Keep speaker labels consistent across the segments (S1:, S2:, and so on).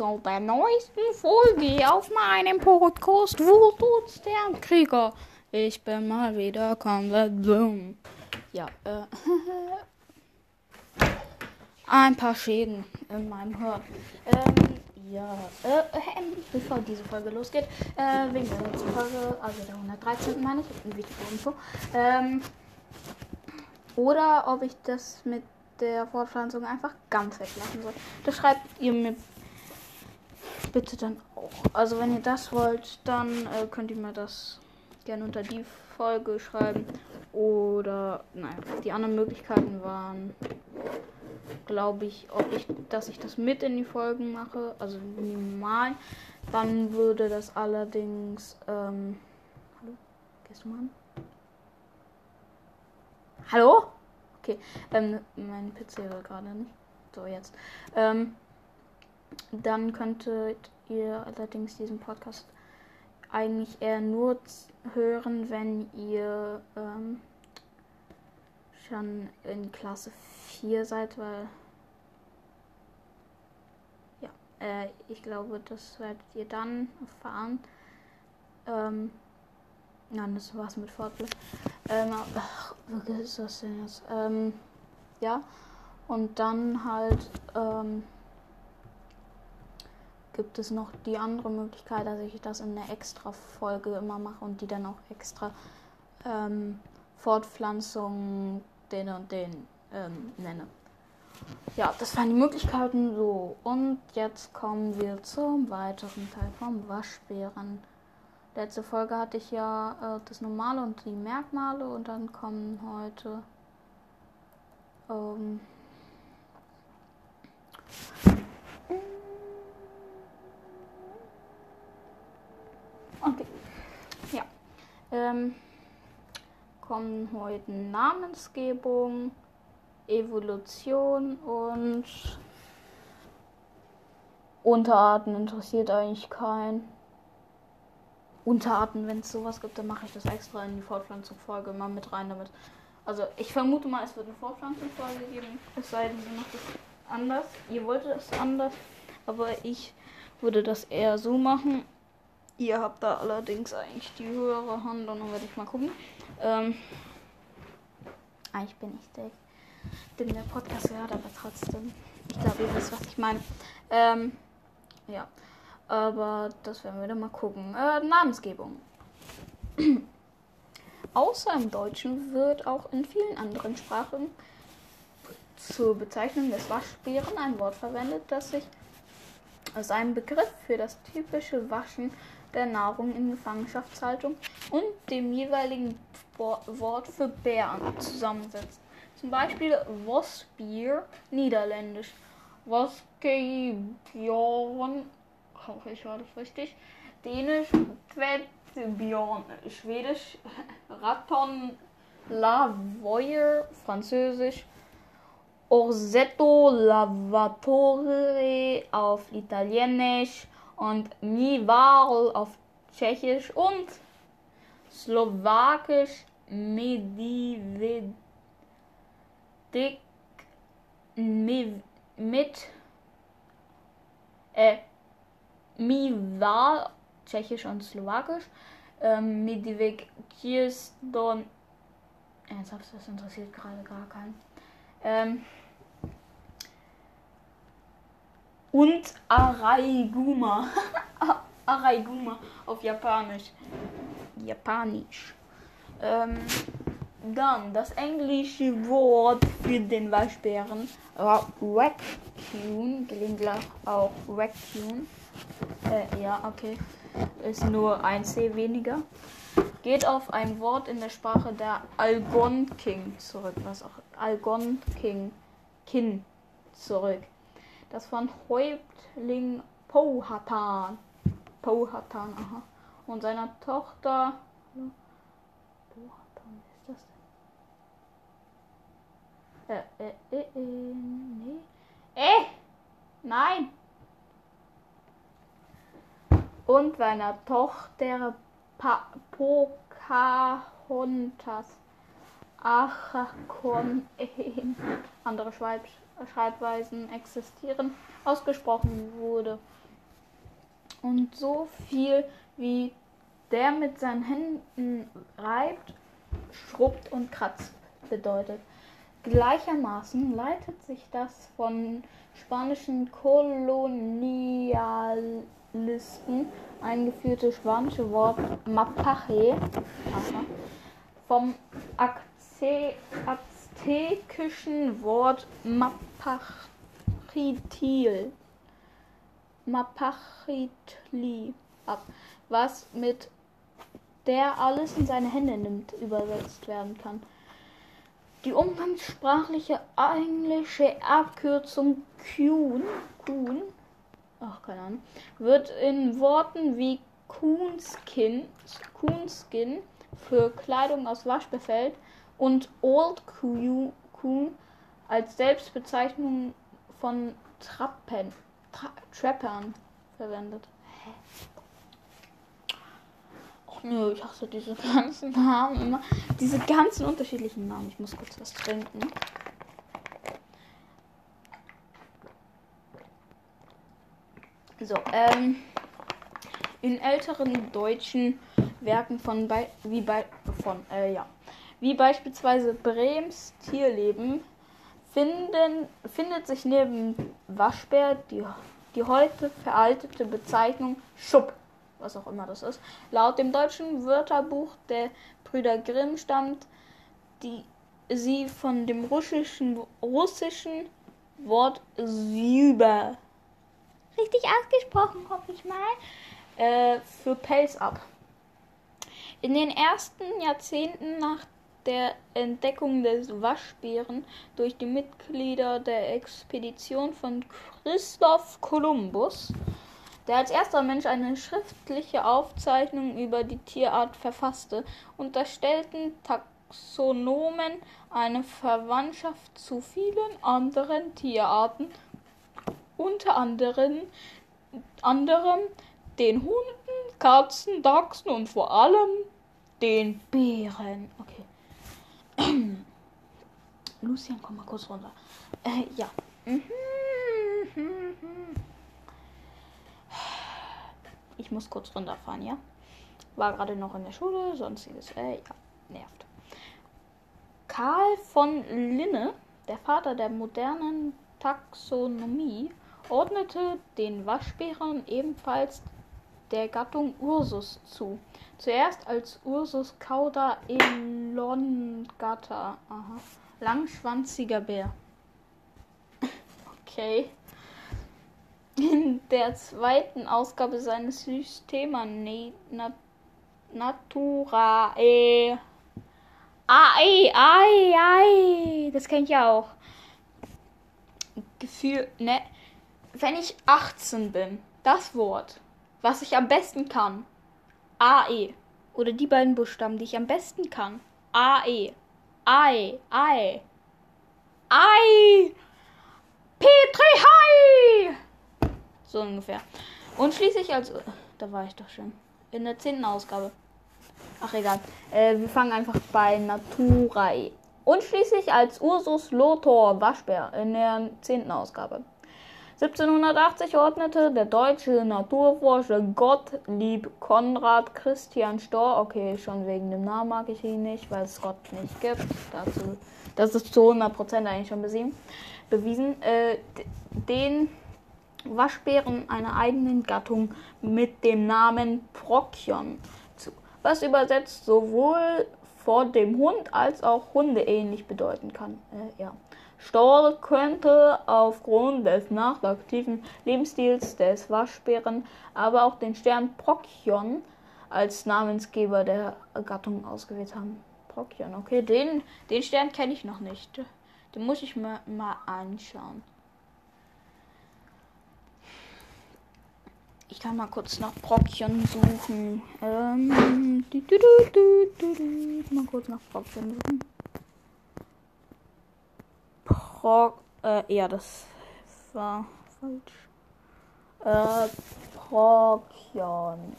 S1: Zu der neuesten Folge auf meinem Podcast Wo tut's der Krieger? Ich bin mal wieder komplett dumm. Ja, äh, ein paar Schäden in meinem Hirn. Ähm, ja, äh, äh, bevor diese Folge losgeht, äh, wegen der letzten Folge, also der 113. meine ich, ein Video-Info, ähm, oder ob ich das mit der Fortpflanzung einfach ganz weglassen soll. Das schreibt ihr mir bitte dann auch. Also wenn ihr das wollt, dann äh, könnt ihr mir das gerne unter die Folge schreiben. Oder, naja, die anderen Möglichkeiten waren, glaube ich, ob ich, dass ich das mit in die Folgen mache, also minimal. Dann würde das allerdings, ähm, hallo, gehst du mal an? Hallo? Okay, ähm, mein PC war gerade nicht. So, jetzt. Ähm, dann könntet ihr allerdings diesen Podcast eigentlich eher nur hören, wenn ihr ähm, schon in Klasse 4 seid, weil ja, äh, ich glaube, das werdet ihr dann erfahren. Ähm, Nein, das war's mit Fortbildung. Ähm, ach, was ist das denn jetzt? Ähm, ja. Und dann halt ähm, gibt es noch die andere Möglichkeit, dass ich das in einer extra Folge immer mache und die dann auch extra ähm, Fortpflanzung den und den ähm, nenne. Ja, das waren die Möglichkeiten so. Und jetzt kommen wir zum weiteren Teil vom Waschbären. Letzte Folge hatte ich ja äh, das Normale und die Merkmale und dann kommen heute ähm, Okay. Ja. Ähm, kommen heute Namensgebung, Evolution und Unterarten interessiert eigentlich keinen. Unterarten, wenn es sowas gibt, dann mache ich das extra in die Fortpflanzungsfolge mal mit rein damit. Also ich vermute mal, es wird eine Fortpflanzungsfolge geben, es sei denn, sie macht es anders. Ihr wolltet es anders, aber ich würde das eher so machen. Ihr habt da allerdings eigentlich die höhere Hand und dann werde ich mal gucken. Ähm, eigentlich bin ich der, den der Podcast hört, aber trotzdem. Ich glaube, ihr wisst, was ich meine. Ähm, ja. Aber das werden wir dann mal gucken. Äh, Namensgebung. Außer im Deutschen wird auch in vielen anderen Sprachen zur Bezeichnung des Waschbären ein Wort verwendet, das sich aus einem Begriff für das typische Waschen der Nahrung in Gefangenschaftshaltung und dem jeweiligen Wort für Bären zusammensetzt. Zum Beispiel Wasbier, niederländisch. Waskebjorn hoffe ich war das richtig. Dänisch Tvedbjorn, Schwedisch Raton Lavoyer, Französisch Orsetto Lavatore auf Italienisch und Mival auf Tschechisch und Slowakisch Medivedik mit äh, Miwa, Tschechisch und Slowakisch. Ähm, Medivik Kirsten. Ernsthaft, das interessiert gerade gar keinen. Ähm, und Araiguma. Araiguma auf Japanisch. Japanisch. Ähm, dann das englische Wort für den Waschbären war Raccoon, gelegentlich auch Raccoon. Äh, ja, okay. Ist nur ein C weniger. Geht auf ein Wort in der Sprache der Algonquin zurück. Was auch Algonquin Kin zurück. Das von Häuptling Powhatan. Powhatan, aha. Und seiner Tochter. Powhatan, ist das denn? Äh, äh, äh, äh, nee. Äh! Nein! und seiner Tochter pa Pocahontas Achakon andere Schweib Schreibweisen existieren, ausgesprochen wurde. Und so viel wie der mit seinen Händen reibt, schrubbt und kratzt bedeutet. Gleichermaßen leitet sich das von spanischen Kolonialisten eingeführte spanische Wort Mapache vom aztekischen Wort Mapachitil Mapachitli ab, was mit der alles in seine Hände nimmt übersetzt werden kann. Die umgangssprachliche englische Abkürzung Kuhn, Kuhn, ach keine Ahnung, wird in Worten wie Coonskin, Coonskin für Kleidung aus Waschbefeld und Old Kuhn als Selbstbezeichnung von Trappen, Tra Trappern verwendet. Nö, ich hasse diese ganzen Namen immer. Diese ganzen unterschiedlichen Namen. Ich muss kurz was trinken. So, ähm, in älteren deutschen Werken von bei, wie bei von äh, ja wie beispielsweise Brems Tierleben finden, findet sich neben Waschbär die, die heute veraltete Bezeichnung Schupp was auch immer das ist. Laut dem deutschen Wörterbuch der Brüder Grimm stammt die, sie von dem russischen, russischen Wort Süber. Richtig ausgesprochen, hoffe ich mal. Äh, für Pelz ab. In den ersten Jahrzehnten nach der Entdeckung des Waschbären durch die Mitglieder der Expedition von Christoph Kolumbus der als erster Mensch eine schriftliche Aufzeichnung über die Tierart verfasste, unterstellten Taxonomen eine Verwandtschaft zu vielen anderen Tierarten, unter anderem, anderem den Hunden, Katzen, Dachsen und vor allem den Bären. Okay. Lucian, komm mal kurz runter. Äh, ja. Ich muss kurz runterfahren, ja? War gerade noch in der Schule, sonstiges, äh, ja, nervt. Karl von Linne, der Vater der modernen Taxonomie, ordnete den Waschbären ebenfalls der Gattung Ursus zu. Zuerst als Ursus cauda elongata. Aha. Langschwanziger Bär. okay in der zweiten Ausgabe seines Systema Nat Naturae. Ai, ai, ai. Das kenne ich ja auch. Gefühl, ne? Wenn ich 18 bin, das Wort, was ich am besten kann, AE. Oder die beiden Buchstaben, die ich am besten kann. AE. Ei, Ei. Ei. Petri Hai. So ungefähr. Und schließlich als. Da war ich doch schon. In der zehnten Ausgabe. Ach egal. Äh, wir fangen einfach bei Naturae. Und schließlich als Ursus Lothor Waschbär in der zehnten Ausgabe. 1780 ordnete der deutsche Naturforscher Gottlieb Konrad Christian Storr, okay, schon wegen dem Namen mag ich ihn nicht, weil es Gott nicht gibt, dazu, das ist zu 100% eigentlich schon bewiesen, äh, den Waschbären einer eigenen Gattung mit dem Namen Prokion zu, was übersetzt sowohl vor dem Hund als auch Hunde ähnlich bedeuten kann. Äh, ja. Stoll könnte aufgrund des nachtaktiven Lebensstils des Waschbären aber auch den Stern Prokion als Namensgeber der Gattung ausgewählt haben. Prokion, okay, den, den Stern kenne ich noch nicht. Den muss ich mir mal anschauen. Ich kann mal kurz nach Brockchen suchen. Ähm, du, du, du, mal kurz nach Brockchen suchen. Pro, äh, ja, das war falsch. Äh, Brockchen.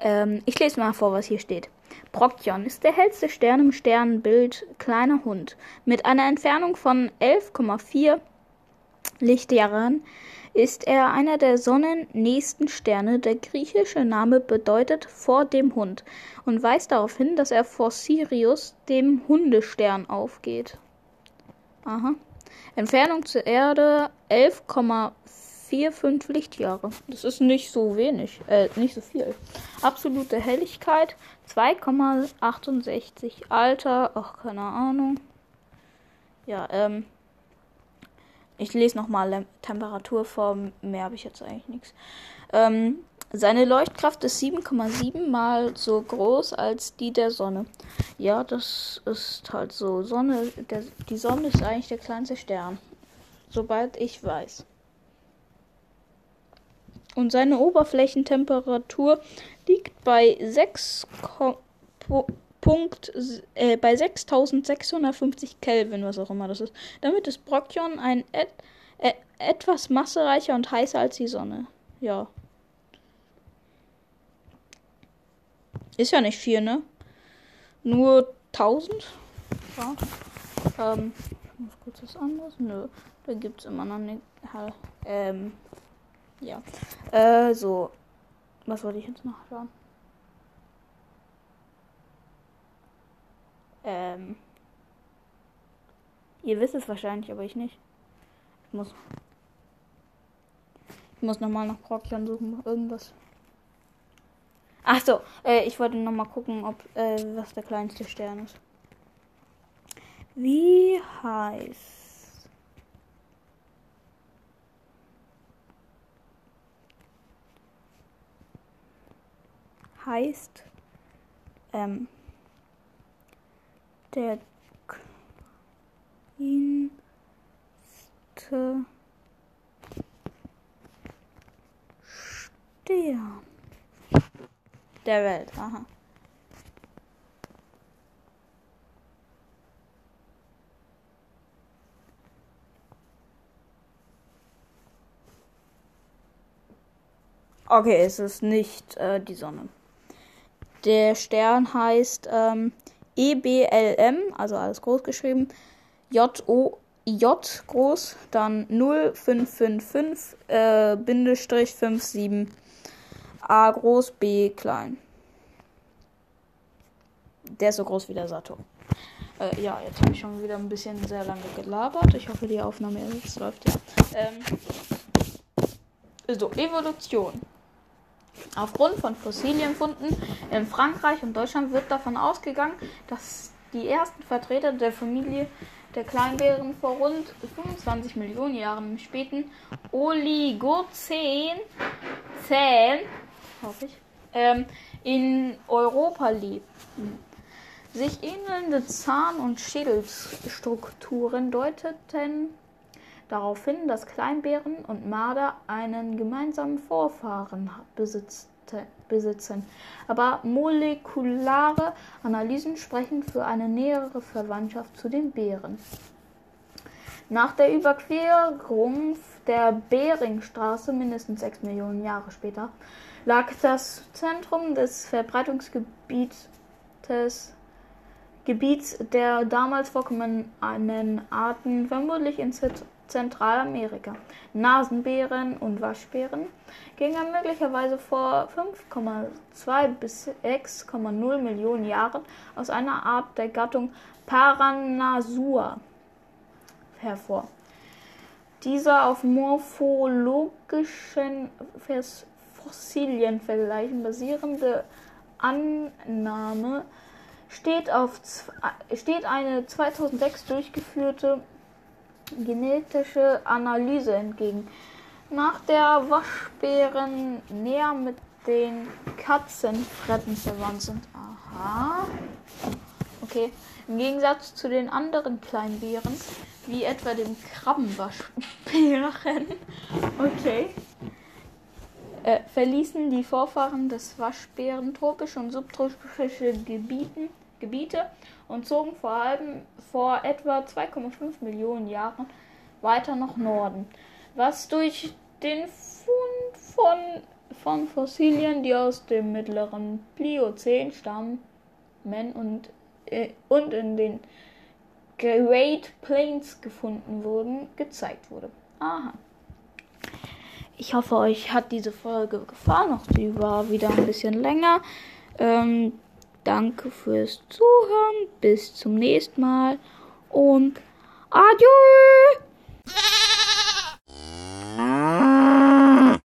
S1: Ähm, ich lese mal vor, was hier steht. Procyon ist der hellste Stern im Sternbild Kleiner Hund. Mit einer Entfernung von 11,4 Lichtjahren ist er einer der sonnennächsten Sterne. Der griechische Name bedeutet vor dem Hund und weist darauf hin, dass er vor Sirius, dem Hundestern, aufgeht. Aha. Entfernung zur Erde 11,45 Lichtjahre. Das ist nicht so wenig, äh, nicht so viel. Absolute Helligkeit 2,68. Alter, ach, keine Ahnung. Ja, ähm, ich lese nochmal Temperatur vor. Mehr habe ich jetzt eigentlich nichts. Ähm, seine Leuchtkraft ist 7,7 mal so groß als die der Sonne. Ja, das ist halt so. Sonne, der, die Sonne ist eigentlich der kleinste Stern. Sobald ich weiß. Und seine Oberflächentemperatur liegt bei 6, Punkt, äh, bei 6650 Kelvin, was auch immer das ist. Damit ist Brocchion ein et, äh, etwas massereicher und heißer als die Sonne. Ja. Ist ja nicht viel, ne? Nur 1000? Ja. Ähm, muss kurz was anderes? Nö, da gibt's immer noch nicht. Ähm, ja. Äh, so. Was wollte ich jetzt noch schauen? Ähm, ihr wisst es wahrscheinlich, aber ich nicht. Ich muss. Ich muss nochmal nach Procyon suchen, irgendwas. Ach so, äh, ich wollte nochmal gucken, ob äh, was der kleinste Stern ist. Wie heißt heißt ähm, der kleinste Stern der Welt. Aha. Okay, es ist nicht äh, die Sonne. Der Stern heißt ähm, EBLM, also alles groß geschrieben, J O J groß, dann 0555 äh, Bindestrich 57 A groß, B klein. Der ist so groß wie der Saturn. Äh, ja, jetzt habe ich schon wieder ein bisschen sehr lange gelabert. Ich hoffe, die Aufnahme jetzt läuft ja. Ähm, so, Evolution. Aufgrund von Fossilienfunden in Frankreich und Deutschland wird davon ausgegangen, dass die ersten Vertreter der Familie der Kleinbären vor rund 25 Millionen Jahren im späten Oligozän, Zähn, hoffe ich, ähm, in Europa lebten. Sich ähnelnde Zahn- und Schädelstrukturen deuteten darauf hin, dass Kleinbären und Marder einen gemeinsamen Vorfahren besitzen. Aber molekulare Analysen sprechen für eine nähere Verwandtschaft zu den Bären. Nach der Überquerung der Beringstraße mindestens sechs Millionen Jahre später lag das Zentrum des Verbreitungsgebietes Gebiets der damals vorkommenden Arten vermutlich in Zentralamerika. Nasenbären und Waschbären gingen möglicherweise vor 5,2 bis 6,0 Millionen Jahren aus einer Art der Gattung Paranasua hervor. Dieser auf morphologischen Fossilienvergleichen basierende Annahme steht, auf, steht eine 2006 durchgeführte genetische Analyse entgegen. Nach der Waschbären näher mit den Katzenfretten verwandt sind. Aha. Okay. Im Gegensatz zu den anderen Kleinbären, wie etwa dem Krabbenwaschbären, okay, äh, verließen die Vorfahren des Waschbären tropische und subtropische Gebieten, Gebiete und zogen vor allem vor etwa 2,5 Millionen Jahren weiter nach Norden, was durch den Fund von, von Fossilien, die aus dem mittleren Pliozän stammen, und, äh, und in den Great Plains gefunden wurden, gezeigt wurde. Aha. Ich hoffe, euch hat diese Folge gefallen. Auch sie war wieder ein bisschen länger. Ähm, danke fürs Zuhören. Bis zum nächsten Mal. Und adieu!